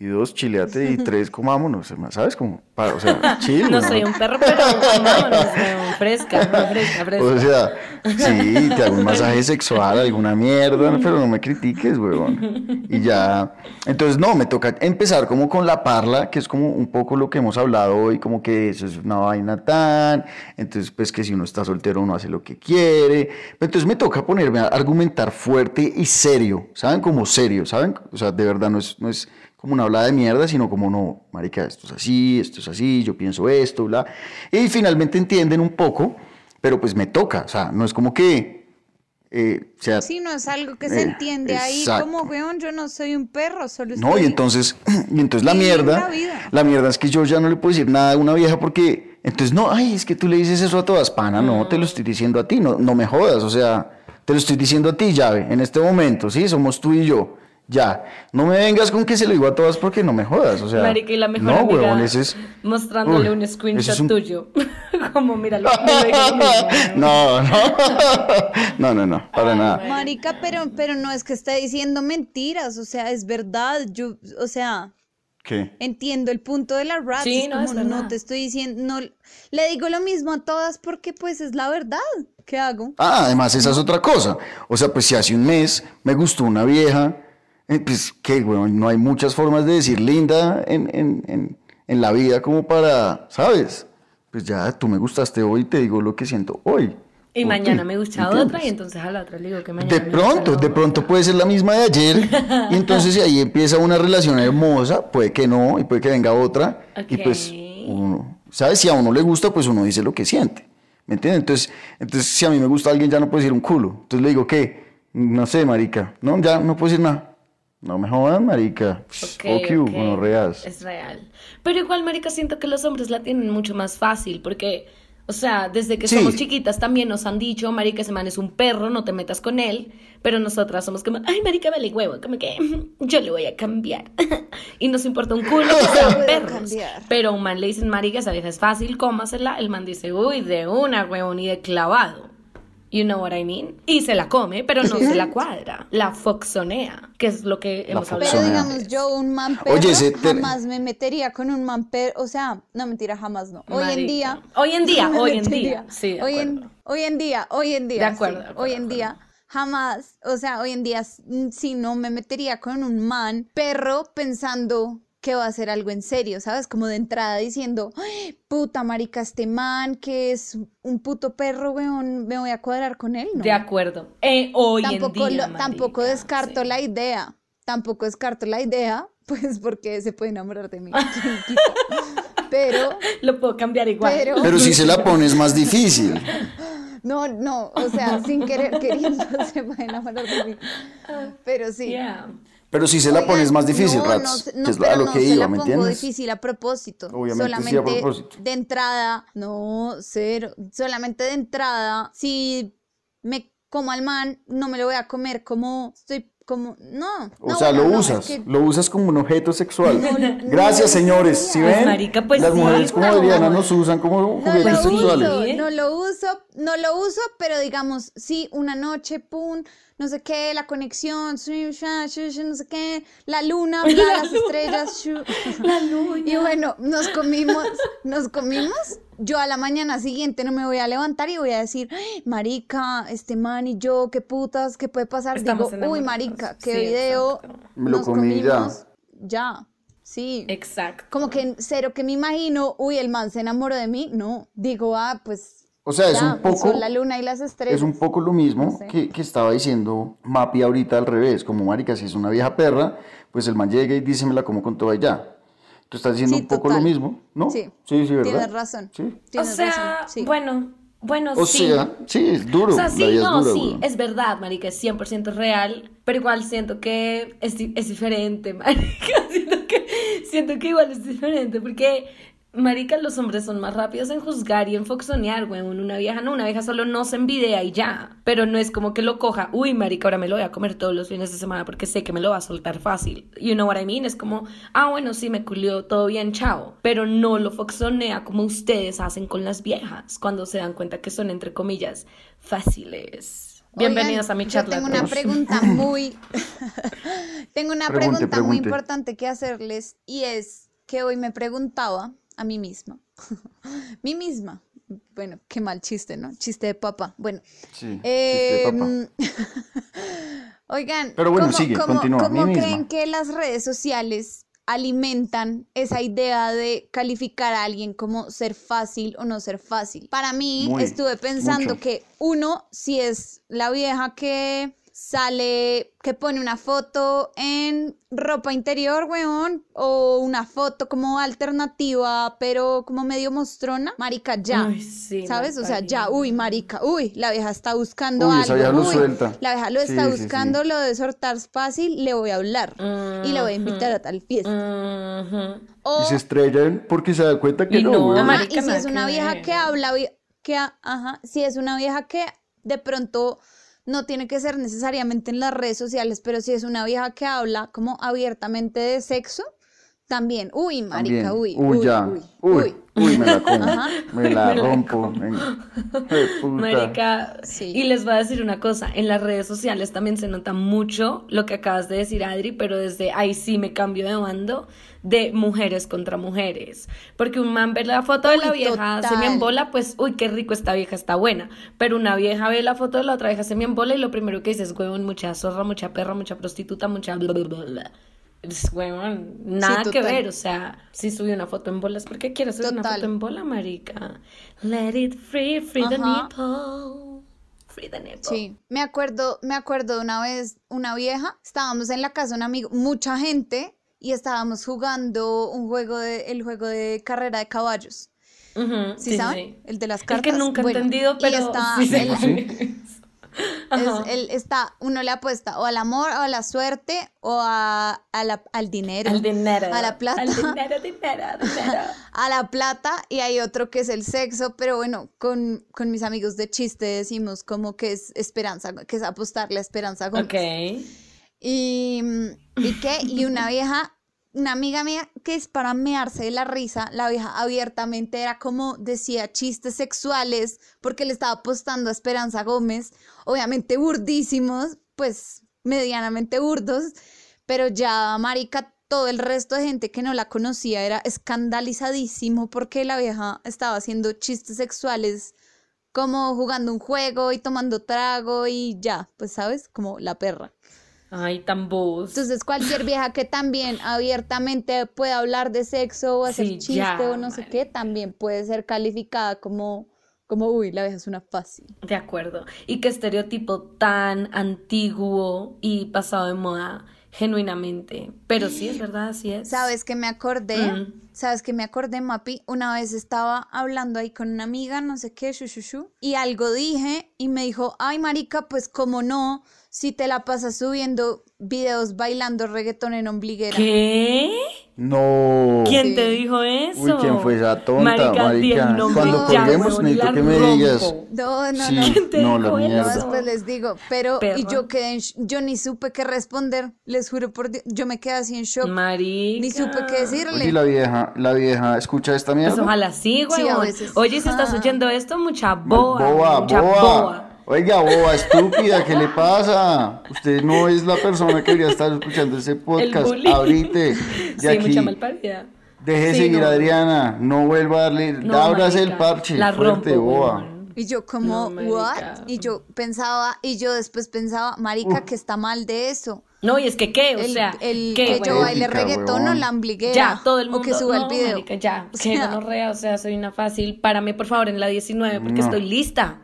y dos, chileate, y tres, comámonos, ¿sabes? Como, para, o sea, chill, no ¿no? soy un perro, pero weón, fresca, fresca, fresca. O sea, sí, te hago un masaje sexual, alguna mierda, pero no me critiques, huevón. Y ya, entonces no, me toca empezar como con la parla, que es como un poco lo que hemos hablado hoy, como que eso es una vaina tan, entonces pues que si uno está soltero uno hace lo que quiere, Pero entonces me toca ponerme a argumentar fuerte y serio, ¿saben? Como serio, ¿saben? O sea, de verdad no es, no es como una hablada de mierda, sino como no, marica, esto es así, esto es así, yo pienso esto, bla. Y finalmente entienden un poco, pero pues me toca, o sea, no es como que eh, sea... Sí, no es algo que se Eh, entiende ahí como, weón, yo no soy un perro, solo No, estoy y entonces, y entonces la mierda, la mierda es que yo ya no le puedo decir nada a una vieja porque, entonces, no, ay, es que tú le dices eso a todas, pana, no, te lo estoy diciendo a ti, no, no me jodas, o sea, te lo estoy diciendo a ti, llave, en este momento, ¿sí? Somos tú y yo, ya, no me vengas con que se lo digo a todas porque no me jodas, o sea, Marica, y la mejor no, amiga huevón, ese es... mostrándole Uy, un screenshot es un- tuyo. Como, míralo. No, no. No, no, no, para nada. Marica, pero, pero no es que esté diciendo mentiras, o sea, es verdad. Yo, o sea, ¿Qué? entiendo el punto de la rat. Sí, no, como, es no te estoy diciendo, no, le digo lo mismo a todas porque pues es la verdad. ¿Qué hago? Ah, además esa es otra cosa. O sea, pues si hace un mes me gustó una vieja, pues que, bueno, no hay muchas formas de decir linda en, en, en, en la vida como para, ¿sabes? Pues ya tú me gustaste hoy, te digo lo que siento hoy. Y mañana me gusta ¿entiendes? otra y entonces a la otra le digo que mañana De me gusta pronto, de pronto puede ser la misma de ayer y entonces si ahí empieza una relación hermosa, puede que no y puede que venga otra y pues uno, ¿sabes? Si a uno le gusta, pues uno dice lo que siente, ¿me entiendes? Entonces, entonces si a mí me gusta alguien ya no puedo decir un culo, entonces le digo, ¿qué? No sé, marica, no, ya no puedo decir nada. No me jodan, marica. Ok, Fuck you, ok. gonorreas. Es real. Pero igual, marica, siento que los hombres la tienen mucho más fácil porque, o sea, desde que Sí. somos chiquitas también nos han dicho, marica, ese man es un perro, no te metas con él. Pero nosotras somos como, ay, marica, vale huevo, como que yo le voy a cambiar. y nos importa un culo que sean perros. cambiar. Pero a un man le dicen, marica, esa vieja es fácil, cómasela. El man dice, uy, de una, huevón, y de clavado. You know what I mean? Y se la come, pero no se la cuadra. La foxonea, que es lo que hemos hablado. Pero digamos, yo un man perro Oye, ese ter- jamás me metería con un man perro, o sea, no mentira, jamás no. Hoy en día. Hoy en día, hoy en día. Sí, de hoy, en, acuerdo. hoy en día, hoy en día. De acuerdo, sí, de acuerdo, Hoy en acuerdo. día, jamás, o sea, hoy en día, mm, sí, no me metería con un man perro pensando que va a hacer algo en serio, ¿sabes? Como de entrada diciendo, "Ay, puta marica, este man que es un puto perro, weón, me voy a cuadrar con él, ¿no? De acuerdo. Eh, hoy tampoco, en día. lo- tampoco marica, descarto sí. la idea. Tampoco descarto la idea, pues porque se puede enamorar de mí. Pero, Lo puedo cambiar igual. pero, Pero si se la pones más difícil. no, no, o sea, sin querer, queriendo, se puede enamorar de mí. Pero sí. Yeah. Pero si se la Oigan, pones más difícil, no, Rats, no que es a lo no que se iba, la ¿me pongo entiendes? difícil a propósito. Obviamente sí, a solamente propósito. de entrada, no, cero. Solamente de entrada, si me como al man, no me lo voy a comer como estoy como no. O no, sea, bueno, lo no, usas, es que- lo usas como un objeto sexual. No, Gracias, no, señores. ¿Sí no. ven? Pues, marica, pues Las sí, mujeres como no. Adriana nos usan como No juguetes sexuales. uso, ¿Sí? no lo uso, no lo uso, pero digamos, sí, una noche, pum, no sé qué, la conexión, shu, shu, shu, no sé qué, la luna, bla, La las luna. estrellas, shu. La luna. Y bueno, nos comimos, nos comimos. Yo a la mañana siguiente no me voy a levantar y voy a decir, "Ay, marica, este man y yo, qué putas, qué puede pasar. Estamos Digo, uy, enamorados". marica, qué Sí, video. exacto. Me lo nos comí ya. comimos, ya. Sí. Exacto. Como que cero que me imagino, uy, el man se enamoró de mí. No, digo, ah, pues. O sea, es un poco, son la luna y las estrellas. es un poco lo mismo No sé. que, que estaba diciendo Mapi ahorita al revés. Como marica, si es una vieja perra, pues el man llega y dice, me la como con toda y ya. Tú estás diciendo Sí, un poco total. lo mismo, ¿no? Sí. sí, sí, ¿verdad? Tienes razón. Sí. O Tienes sea, razón. Sí. bueno, bueno, O sí. sea, sí, es duro. O sea, sí, no, es dura, sí, es verdad, marica, es 100% real, pero igual siento que es, es diferente, marica, siento que, siento que igual es diferente, porque, marica, los hombres son más rápidos en juzgar y en foxonear, weón, una vieja no, una vieja solo no se envidia y ya, pero no es como que lo coja, uy, marica, ahora me lo voy a comer todos los fines de semana porque sé que me lo va a soltar fácil, you know what I mean, es como, ah, bueno, sí, me culió, todo bien, chao, pero no lo foxonea como ustedes hacen con las viejas, cuando se dan cuenta que son, entre comillas, fáciles. Bienvenidos Oigan, a mi yo charla. Tengo una pregunta muy. tengo una Pregunte, pregunta muy importante que hacerles y es que hoy me preguntaba a mí misma. mí misma. Bueno, qué mal chiste, ¿no? Chiste de papa. Bueno. Sí, eh, chiste de papa. oigan, Pero bueno, ¿cómo, sigue, cómo- continúa, cómo mí creen misma. que las redes sociales alimentan esa idea de calificar a alguien como ser fácil o no ser fácil? Para mí, Muy, estuve pensando mucho. que uno, si es la vieja que sale, que pone una foto en ropa interior, weón, o una foto como alternativa, pero como medio mostrona, marica, ya. Ay, sí, ¿Sabes? O sea, ya, uy, marica, uy, la vieja está buscando Uy, algo. esa vieja lo uy, suelta. La vieja lo Sí, está sí, sí. buscando, lo de soltar fácil, le voy a hablar. Y le voy a invitar a tal fiesta. O, Y se estrellan porque se da cuenta que Y no, no, weón. Marica, y si es una que vieja que habla, que, ajá, si es una vieja que de pronto no tiene que ser necesariamente en las redes sociales, pero si es una vieja que habla como abiertamente de sexo, También, uy, marica, También. uy, uy, ya. uy, Uy, uy, me la como. Ajá. Me la rompo. me- Jue puta. Marica, Sí. y les voy a decir una cosa, en las redes sociales también se nota mucho lo que acabas de decir, Adri, pero desde ahí sí me cambio de bando de mujeres contra mujeres, porque un man ve la foto de la Uy, vieja, se total. me embola, pues, uy, qué rico, esta vieja está buena, pero una vieja ve la foto de la otra vieja, se me embola y lo primero que dice es, huevón, mucha zorra, mucha perra, mucha prostituta, mucha bla, bla, bla, bla. Es, huevón, nada que ver, o sea, si subí una foto en bolas, ¿por qué quieres subir una foto en bola, marica? Let it free, free the Ajá. nipple. Free the nipple. Sí, me acuerdo, me acuerdo de una vez una vieja, estábamos en la casa de un amigo, mucha gente, y estábamos jugando un juego de, el juego de carrera de caballos. Ujú, ¿Sí, saben? El de las cartas. El que nunca he Bueno, entendido, y pero está sí el- es. Él está, uno le apuesta o al amor, o a la suerte, o a, a la- al dinero. Al dinero. A la plata. Al dinero, dinero, dinero. a la plata y hay otro que es el sexo, pero bueno, con, con mis amigos de chiste decimos como que es esperanza, que es apostarle a Esperanza Gómez. Ok. Y, ¿y qué? Y una vieja, una amiga mía que es para mearse de la risa, la vieja abiertamente era como decía chistes sexuales porque le estaba apostando a Esperanza Gómez, obviamente burdísimos, pues medianamente burdos, pero ya marica todo el resto de gente que no la conocía era escandalizadísimo porque la vieja estaba haciendo chistes sexuales como jugando un juego y tomando trago y ya, pues sabes, como la perra. Ay, tan bobos. Entonces, cualquier vieja que también abiertamente pueda hablar de sexo o hacer Sí, chiste ya, o no sé qué, también puede ser calificada como, como uy, la vieja es una fácil. De acuerdo. Y qué estereotipo tan antiguo y pasado de moda, genuinamente. Pero sí, es verdad, así es. ¿Sabes que me acordé? Mm. ¿Sabes que me acordé, Mapi? Una vez estaba hablando ahí con una amiga, no sé qué, y algo dije y me dijo, ay, marica, pues cómo no, si te la pasas subiendo videos bailando reggaetón en ombliguera. ¿Qué? No. ¿Quién te dijo eso? Uy, ¿quién fue esa tonta, Marica, nombre Cuando colguemos, huevón, necesito que me digas. No, no, Sí, no. ¿Quién te no, la dijo eso? No, mierda. después les digo, pero y yo quedé, en yo ni supe qué responder, les juro por Dios, yo me quedé así en shock, Marica. ni supe qué decirle. Oye, la vieja, la vieja, ¿escucha esta mierda? Pues ojalá sí, Sí, huevón. a veces. Oye, si estás oyendo esto, mucha boa. mucha boba. boa. Oiga, boba, estúpida, ¿qué le pasa? Usted no es la persona que debería estar escuchando ese podcast. de Sí, aquí. mucha malparida. Deje de Sí, seguir no. a Adriana, no vuelva a darle, No, ábrase el parche, la fuerte, rompo, boba. Y yo como, No, ¿what? Y yo pensaba, y yo después pensaba, marica, que está mal de eso. No, y es que qué, o El, sea, el ¿qué, que yo baile reggaetón o la ambliguera. Ya, todo el mundo. O que suba no, el video. marica, ya, O que sea, gonorrea, o sea, soy una fácil. Párame, por favor, en la 19, porque No. estoy lista.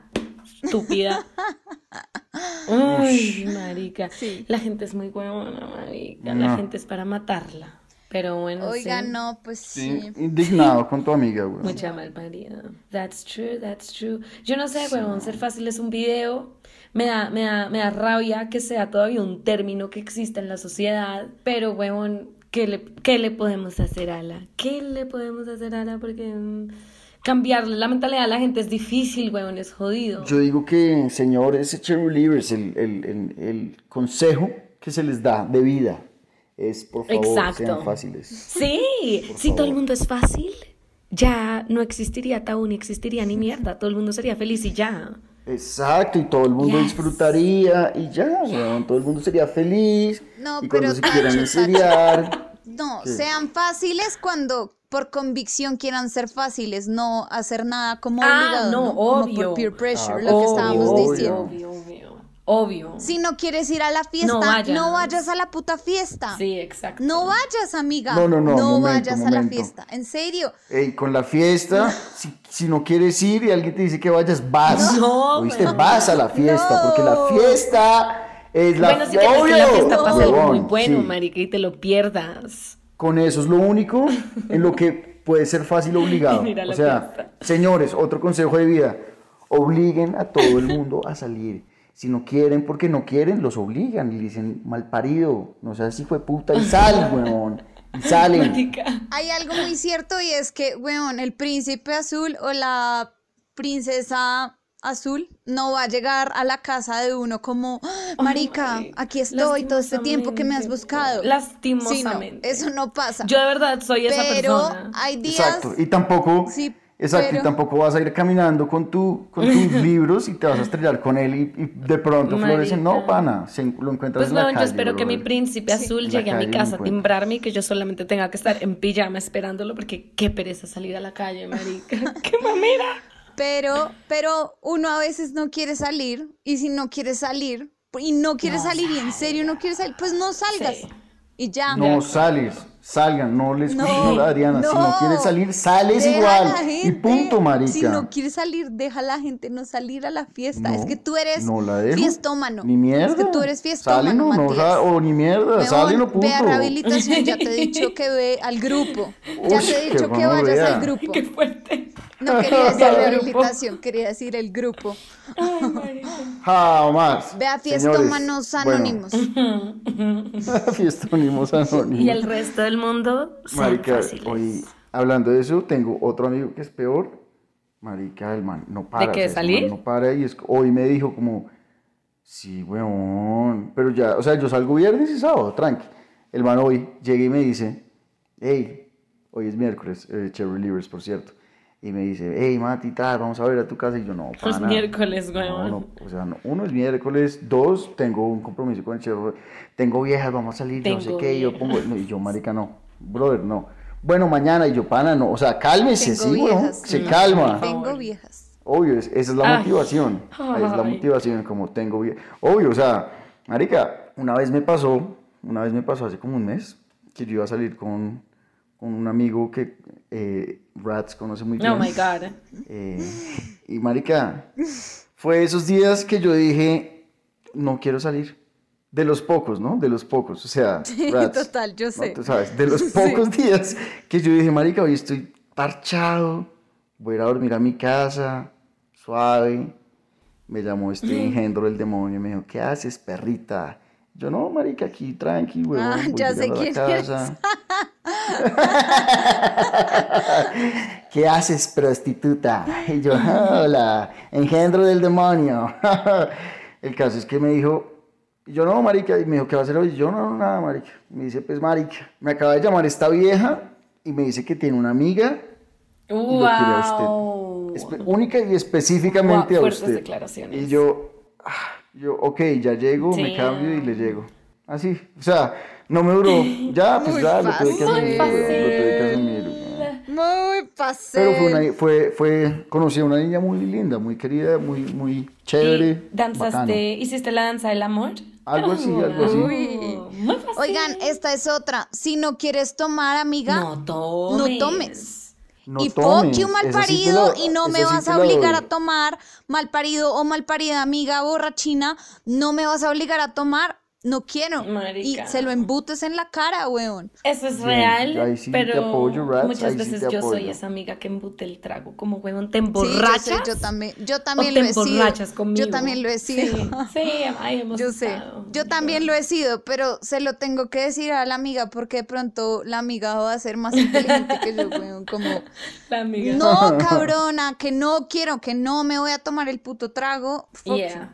Estúpida. Uy, marica. Sí. La gente es muy huevona, marica. No. La gente es para matarla. Pero bueno, Oiga, sí. no, pues Sí, sí. indignado con tu amiga, güey. Mucha malparida. That's true, that's true. Yo no sé, huevón, ser fácil es un video. Me da, me da, me da rabia que sea todavía un término que exista en la sociedad. Pero, huevón, ¿qué le, qué le podemos hacer a la? ¿Qué le podemos hacer a la? Porque mm, cambiarle la mentalidad a la gente es difícil, huevón, es jodido. Yo digo que, señores cheerleaders, el, el, el, el consejo que se les da de vida es, por favor, Exacto. sean fáciles. Sí, si todo el mundo es fácil, ya no existiría tabú ni existiría ni mierda. Todo el mundo sería feliz y ya. Exacto, y todo el mundo Yes. disfrutaría y ya, weón, todo el mundo sería feliz. No, y pero cuando se quieran enseriar. No, Sí. sean fáciles cuando por convicción quieran ser fáciles, no hacer nada como Ah, obligado, no, ¿no? Como obvio. por peer pressure, Ah, lo que obvio, estábamos obvio. diciendo. Obvio, obvio. Obvio. Si no quieres ir a la fiesta, No no vayas. a la puta fiesta. Sí, exacto. No vayas, amiga. No, no, no, momento, vayas a la fiesta. En serio. Ey, con la fiesta, si, si no quieres ir y alguien te dice que vayas, vas. No, ¿Oíste? Vas a la fiesta, No. porque la fiesta es la bueno, si quieres que la ¡Obvio! fiesta pase algo muy bueno, sí. marica, y te lo pierdas. Con eso es lo único en lo que puede ser fácil obligado. La O sea, fiesta. señores, otro consejo de vida, obliguen a todo el mundo a salir. Si no quieren porque no quieren, los obligan y dicen, mal parido, no seas hijo de puta y sal, weón. Y salen. Marica. Hay algo muy cierto y es que, weón, el príncipe azul o la princesa azul no va a llegar a la casa de uno como, "Ah, marica, Ay, aquí estoy todo este tiempo que me has buscado. Lastimosamente. Sí, no, eso no pasa. Yo de verdad soy esa pero persona. hay días... Exacto. Y tampoco, Sí, exacto, pero- y tampoco vas a ir caminando con, tu, con tus libros y te vas a estrellar con él y, y de pronto florecen. No, pana, se, lo encuentras Pues en la no, yo calle, espero que mi príncipe azul llegue a mi calle casa a timbrarme y que yo solamente tenga que estar en pijama esperándolo porque qué pereza salir a la calle, marica. ¡Qué mamera! Pero, pero uno a veces no quiere salir y si no quiere salir y no quiere No salir y en serio no quiere salir, pues no salgas Sí. y ya. No sales, salgan, no les No, escuchen a Adriana. Si no no. quieres salir, sales Deja igual. Y punto, marica. Si no quieres salir, deja a la gente no salir a la fiesta. es No, que tú eres no la dejo. fiestómano. Ni mierda. Es que tú eres Sale, fiestómano, no, no, Matías. o ni mierda, sale, no, Weón, punto. Ve a rehabilitación, ya te he dicho que ve al grupo. Ya Uy, te he dicho que vayas al grupo. ¡Qué fuerte! No quería decir rehabilitación, quería decir el grupo. Ay, marica. Jamás. Ve a Señores, fiestómanos bueno, anónimos. fiestómanos anónimos. Y el resto del mundo son Marica, fáciles. hoy, hablando de eso, tengo otro amigo que es peor. Marica, el man no para. qué, o sea, ese salir? No para y es, hoy me dijo como, sí, weón. Pero ya, o sea, yo salgo viernes y sábado, tranqui. El man hoy llega y me dice, hey, hoy es miércoles, eh, Cherry Livers, por cierto. Y me dice, hey, Mati, tal, vamos a ver a tu casa. Y yo, no, Es pana. miércoles, No, weón. no, o sea, no, uno es miércoles, dos, tengo un compromiso con el Cherry. Tengo viejas, vamos a salir, no sé Tengo qué. Y yo viejas. pongo, no, y yo, marica, no, brother, no. Bueno, mañana, y yo, pana, no. O sea, cálmese, Tengo sí, weón, viejas. se No. calma. Tengo viejas. Obvio, es- esa es la Ay. motivación. Ahí es la Ay. motivación, como tengo bien. Obvio, o sea, marica, una vez me pasó, una vez me pasó hace como un mes, que yo iba a salir con, con un amigo que eh, Rats conoce muy bien. Oh my God. Eh, y marica, fue esos días que yo dije, no quiero salir. De los pocos, ¿no? De los pocos, o sea, Rats, total, yo ¿no? sé. Tú sabes, de los pocos días que yo dije, marica, hoy estoy parchado, voy a ir a dormir a mi casa, suave. Me llamó este engendro del demonio y me dijo, ¿qué haces, perrita? Yo, no, marica, aquí, tranqui, huevón, Ah, ya sé quién casa. ¿Qué haces, prostituta? Y yo, hola, engendro del demonio. El caso es que me dijo, yo no, marica, y me dijo, ¿qué va a hacer hoy? Yo, no, nada, marica. Me dice, pues, marica, me acaba de llamar esta vieja y me dice que tiene una amiga y lo quiere a Wow. usted. Espe- única y específicamente Wow, a usted. declaraciones. Y yo, ah, yo, ok, ya llego, me cambio y le llego. Así, o sea, no me duró. Ya, pues ya, lo tuve que fácil. asumir, lo tuve que fácil. asumir. Muy pasé. Pero fue, una, fue, fue, conocí a una niña muy linda, muy querida, muy, muy chévere. ¿Y danzaste, hiciste la danza del amor? Algo así, algo así. Uy. Muy fácil. Oigan, esta es otra. Si no quieres tomar, amiga, no tomes. no tomes. No y tomes, fuck you mal esa sí te parido la- y no me sí vas a obligar a tomar mal parido o mal parida amiga borrachina, no me vas a obligar a tomar, no quiero. Marica. Y se lo embutes en la cara, weón. Eso es real, ahí sí te pero apoyo, Rats, muchas ahí sí veces yo soy esa amiga que embute el trago, como huevón, te Sí, emborrachas. yo, sé, yo también, yo también lo te he sido. emborrachas conmigo. Yo también lo he sido. Sí, sí, ay, hemos Yo sé, estado. yo también lo he sido, pero se lo tengo que decir a la amiga porque de pronto la amiga va a ser más inteligente que yo, weón, como, La amiga. no, cabrona, que no quiero, que no me voy a tomar el puto trago. Fuck Yeah.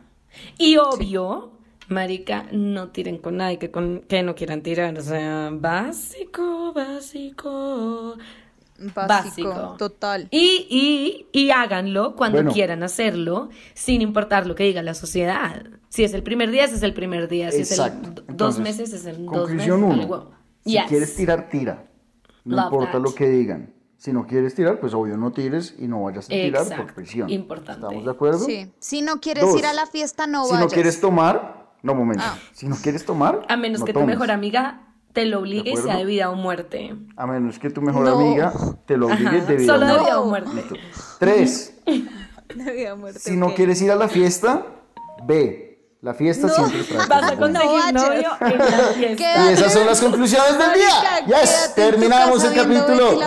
Y obvio, marica, no tiren con nadie que, con, que no quieran tirar. O sea, básico, básico. Básico, Básico. total. Y, y, y háganlo cuando Bueno. quieran hacerlo, sin importar lo que diga la sociedad. Si es el primer día, ese es el primer día. Si Exacto. es el dos meses, es el dos meses. Uno. Si Yes. quieres tirar, tira. No Love importa that. lo que digan. Si no quieres tirar, pues obvio no tires y no vayas a tirar por presión. Importante. ¿Estamos de acuerdo? Sí, si no quieres Dos. ir a la fiesta, no si vayas. no quieres tomar, no, momento. Ah. Si no quieres tomar, A menos no que tu mejor amiga te lo obligue y sea de vida o muerte. A menos que tu mejor No. amiga te lo obligue Ajá, de vida Solo o de muerte. vida o muerte. Tres, De vida o muerte, si no quieres ir a la fiesta, ve. La fiesta No. siempre trae Vas a conseguir No novio en la fiesta. Y esas son las conclusiones del día. Yes, terminamos el capítulo.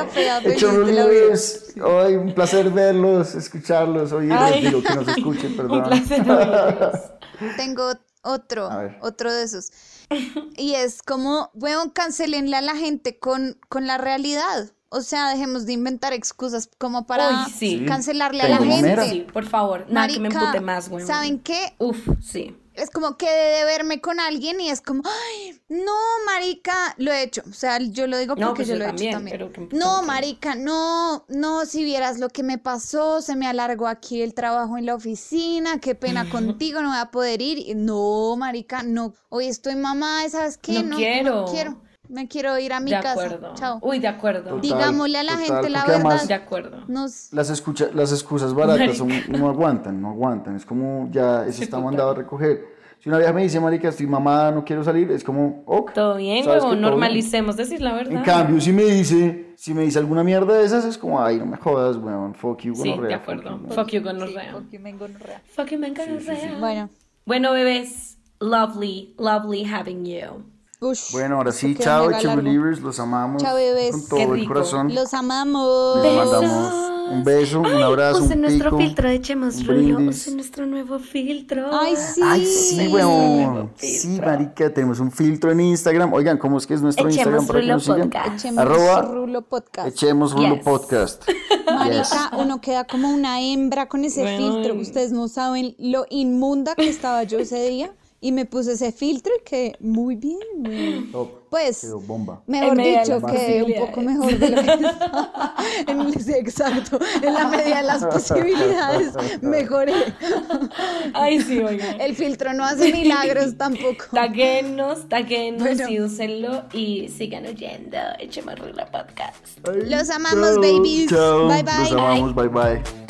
Hecho de. Luis, Ay, un placer verlos, escucharlos, oírlos, digo que nos escuchen, Un perdón. placer oírlos. Tengo otro, otro de esos. Y es como, weón, cancelenle a la gente con, con la realidad. O sea, dejemos de inventar excusas como para Uy, sí. cancelarle a la Tengo gente. Sí, por favor, nada que me empute más, güey. ¿Saben qué? Uf, sí. Es como que de verme con alguien y es como, ay, no, marica, lo he hecho. O sea, yo lo digo porque No, pues yo yo lo he hecho también. pero que No, marica, no, no, si vieras lo que me pasó, se me alargó aquí el trabajo en la oficina, qué pena contigo, no voy a poder ir. No, marica, no, hoy estoy mamá, ¿sabes qué? No quiero. quiero, me quiero ir a mi de casa. acuerdo. Chao. Uy, de acuerdo. Total. Digámosle a la total, gente la porque además- verdad. De acuerdo. Nos, Las, escucha, las excusas baratas son- no aguantan, no aguantan. Es como ya eso está mandado a recoger. Si una vieja me dice, marica, estoy mamada, no quiero salir, es como, ok. Todo bien, ¿sabes huevón, que todo bien? normalicemos decir la verdad. En cambio, si me dice, si me dice alguna mierda de esas, es como, ay, no me jodas, weón, fuck you, Sí, gonorrea, de fuck acuerdo. you". Fuck you, gonorrea. porque me engorrea. Fuck you, me gonorrea. Bueno, Bueno, bebés, lovely, lovely having you. Ush, Bueno, ahora sí, chao. Believers, los amamos. Chao, bebés. Con todo el corazón. los amamos. Les mandamos un beso, un abrazo, Usen un nuestro pico, filtro de Echemos Rulo. Usen nuestro nuevo filtro. Ay, sí. Ay, sí, weón. Sí, marica, tenemos un filtro en Instagram. Oigan, ¿cómo es que es nuestro Echemos Instagram para que Rulo nos sigan? Podcast. Echemos Arroba Rulo Podcast. Echemos Rulo Yes. Podcast. Yes. Marica, uno queda como una hembra con ese Bueno. filtro. Ustedes no saben lo inmunda que estaba yo ese día. Y me puse ese filtro y quedé muy bien. Top. Pues, bomba. mejor dicho, quedé un poco mejor de lo que estaba. En el- sí, exacto. En la medida de las posibilidades, mejoré. Ay, sí, oigan. El filtro no hace milagros tampoco. Taguenos, taguenos Bueno. y úsenlo y sigan oyendo Echemos Rulo Podcast. Los amamos, Chao, babies. chao. Bye, bye. Los amamos, bye bye.